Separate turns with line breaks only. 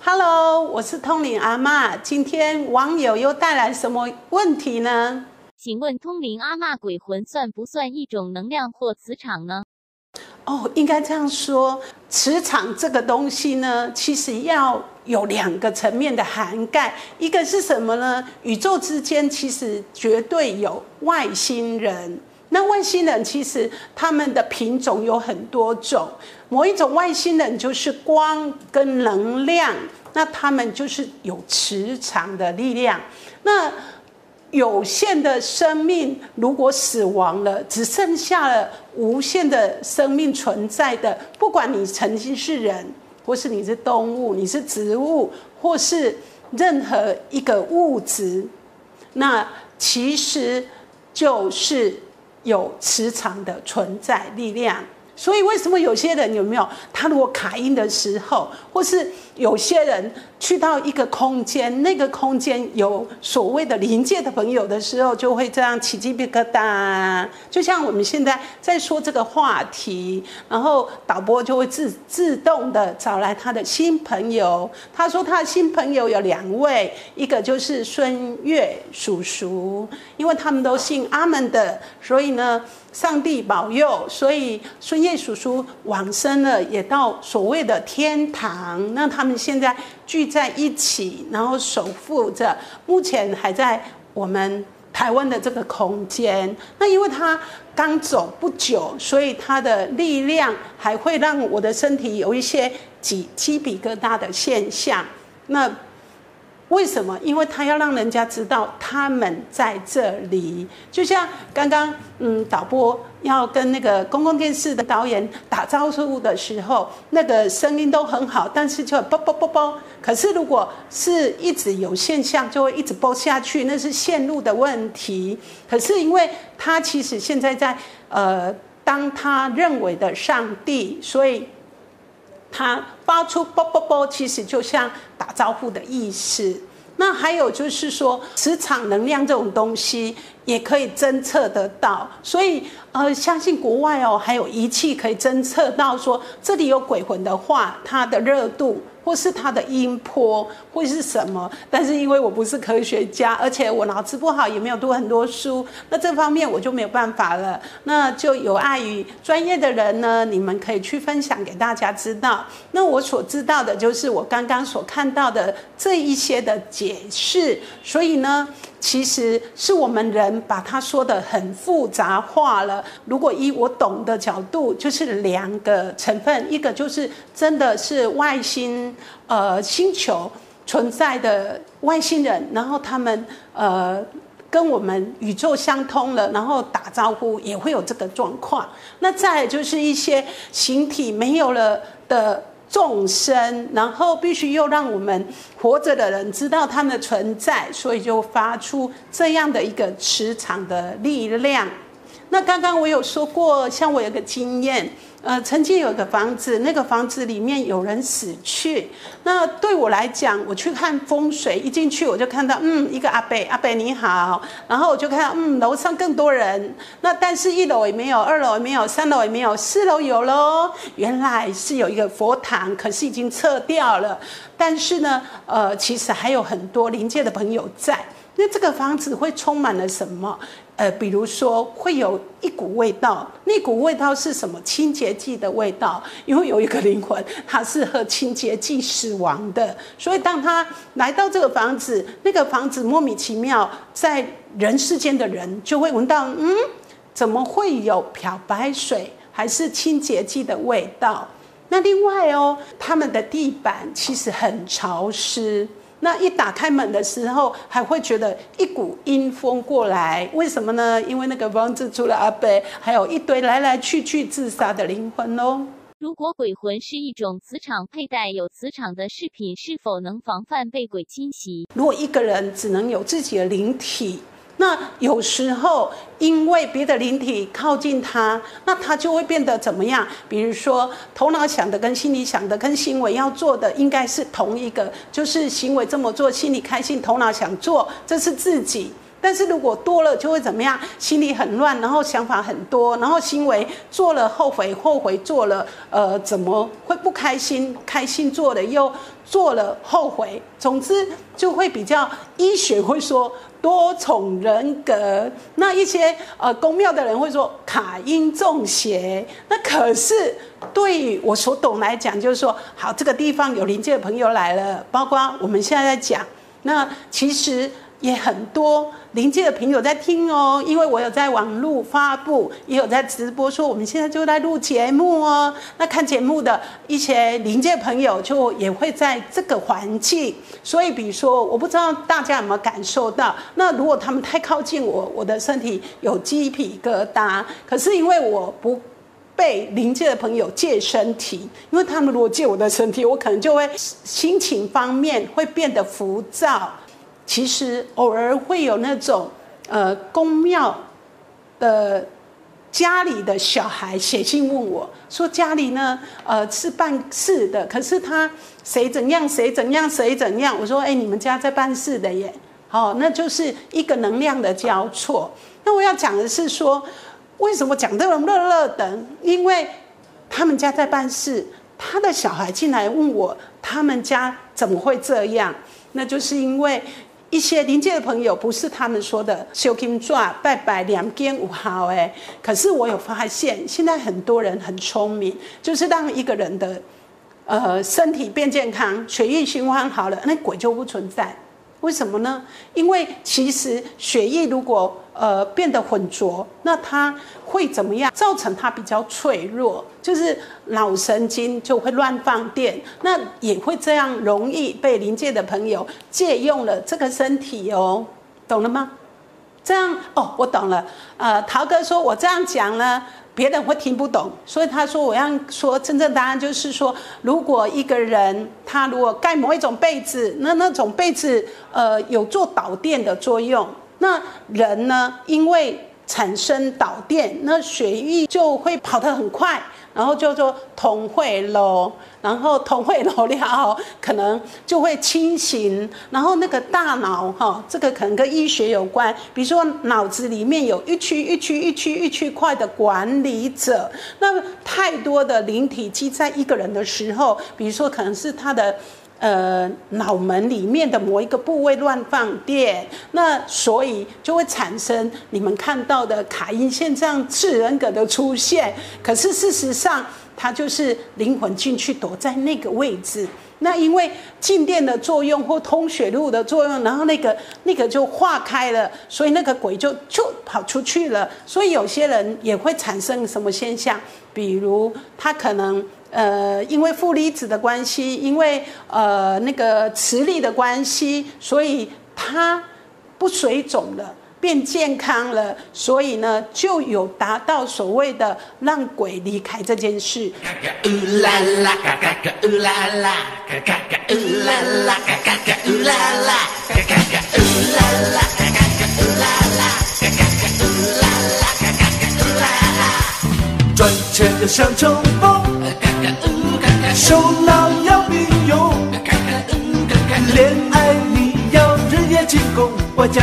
Hello，我是通灵阿妈。今天网友又带来什么问题呢？
请问通灵阿妈鬼魂算不算一种能量或磁场呢？
哦，应该这样说，磁场这个东西呢，其实要有两个层面的涵盖。一个是什么呢？宇宙之间其实绝对有外星人。那外星人其实他们的品种有很多种，某一种外星人就是光跟能量，那他们就是有磁场的力量。那有限的生命如果死亡了，只剩下了无限的生命存在的，不管你曾经是人，或是你是动物，你是植物，或是任何一个物质，那其实就是。有磁场的存在力量，所以为什么有些人有没有？他如果卡音的时候，或是有些人。去到一个空间，那个空间有所谓的临界的朋友的时候，就会这样起鸡皮疙瘩。就像我们现在在说这个话题，然后导播就会自自动的找来他的新朋友。他说他的新朋友有两位，一个就是孙悦叔叔，因为他们都姓阿门的，所以呢，上帝保佑，所以孙悦叔叔往生了，也到所谓的天堂。那他们现在。聚在一起，然后守护着目前还在我们台湾的这个空间。那因为他刚走不久，所以他的力量还会让我的身体有一些鸡鸡皮疙瘩的现象。那。为什么？因为他要让人家知道他们在这里，就像刚刚嗯，导播要跟那个公共电视的导演打招呼的时候，那个声音都很好，但是就啵啵啵啵。可是如果是一直有现象，就会一直播下去，那是线路的问题。可是因为他其实现在在呃，当他认为的上帝，所以。它发出啵啵啵，其实就像打招呼的意思。那还有就是说，磁场能量这种东西也可以侦测得到，所以呃，相信国外哦，还有仪器可以侦测到说这里有鬼魂的话，它的热度。或是它的音波会是什么？但是因为我不是科学家，而且我脑子不好，也没有读很多书，那这方面我就没有办法了。那就有碍于专业的人呢，你们可以去分享给大家知道。那我所知道的就是我刚刚所看到的这一些的解释，所以呢。其实是我们人把它说的很复杂化了。如果以我懂的角度，就是两个成分，一个就是真的是外星呃星球存在的外星人，然后他们呃跟我们宇宙相通了，然后打招呼也会有这个状况。那再就是一些形体没有了的。众生，然后必须又让我们活着的人知道他们的存在，所以就发出这样的一个磁场的力量。那刚刚我有说过，像我有个经验。呃，曾经有个房子，那个房子里面有人死去。那对我来讲，我去看风水，一进去我就看到，嗯，一个阿伯，阿伯你好。然后我就看到，嗯，楼上更多人。那但是一楼也没有，二楼也没有，三楼也没有，四楼有喽。原来是有一个佛堂，可是已经撤掉了。但是呢，呃，其实还有很多临界的朋友在。那这个房子会充满了什么？呃，比如说会有一股味道，那股味道是什么？清洁剂的味道。因为有一个灵魂，他是喝清洁剂死亡的，所以当他来到这个房子，那个房子莫名其妙，在人世间的人就会闻到，嗯，怎么会有漂白水还是清洁剂的味道？那另外哦，他们的地板其实很潮湿。那一打开门的时候，还会觉得一股阴风过来，为什么呢？因为那个房子除了阿伯，还有一堆来来去去自杀的灵魂哦。
如果鬼魂是一种磁场，佩戴有磁场的饰品，是否能防范被鬼侵袭？
如果一个人只能有自己的灵体。那有时候，因为别的灵体靠近他，那他就会变得怎么样？比如说，头脑想的跟心里想的，跟行为要做的应该是同一个，就是行为这么做，心里开心，头脑想做，这是自己。但是如果多了，就会怎么样？心里很乱，然后想法很多，然后行为做了后悔，后悔做了，呃，怎么会不开心？开心做了又做了后悔，总之就会比较医学会说多重人格。那一些呃公庙的人会说卡因中邪。那可是对我所懂来讲，就是说，好，这个地方有邻界的朋友来了，包括我们现在在讲，那其实。也很多临界的朋友在听哦，因为我有在网络发布，也有在直播说我们现在就在录节目哦。那看节目的一些临界朋友就也会在这个环境，所以比如说，我不知道大家有没有感受到，那如果他们太靠近我，我的身体有鸡皮疙瘩。可是因为我不被临界的朋友借身体，因为他们如果借我的身体，我可能就会心情方面会变得浮躁。其实偶尔会有那种，呃，公庙的家里的小孩写信问我说：“家里呢，呃，是办事的，可是他谁怎样，谁怎样，谁怎样？”我说：“哎，你们家在办事的耶，好，那就是一个能量的交错。那我要讲的是说，为什么讲这种乐乐的？因为他们家在办事，他的小孩进来问我，他们家怎么会这样？那就是因为。”一些临界的朋友不是他们说的修金抓拜拜两间五号哎，可是我有发现，现在很多人很聪明，就是让一个人的呃身体变健康，血液循环好了，那鬼就不存在。为什么呢？因为其实血液如果呃变得浑浊，那它会怎么样？造成它比较脆弱，就是脑神经就会乱放电，那也会这样容易被临界的朋友借用了这个身体哦，懂了吗？这样哦，我懂了。呃，陶哥说我这样讲呢。别人会听不懂，所以他说我要说真正答案就是说，如果一个人他如果盖某一种被子，那那种被子呃有做导电的作用，那人呢因为产生导电，那血液就会跑得很快。然后叫做同会喽，然后同会喽了，可能就会清醒。然后那个大脑哈，这个可能跟医学有关。比如说脑子里面有一区一区一区一区块的管理者，那太多的灵体积在一个人的时候，比如说可能是他的。呃，脑门里面的某一个部位乱放电，那所以就会产生你们看到的卡因线这样次人格的出现。可是事实上，它就是灵魂进去躲在那个位置。那因为静电的作用或通血路的作用，然后那个那个就化开了，所以那个鬼就就跑出去了。所以有些人也会产生什么现象，比如他可能。呃，因为负离子的关系，因为呃那个磁力的关系，所以它不水肿了，变健康了，所以呢就有达到所谓的让鬼离开这件事。
赚钱的像手拿要并用，恋爱你要日夜进攻，我家。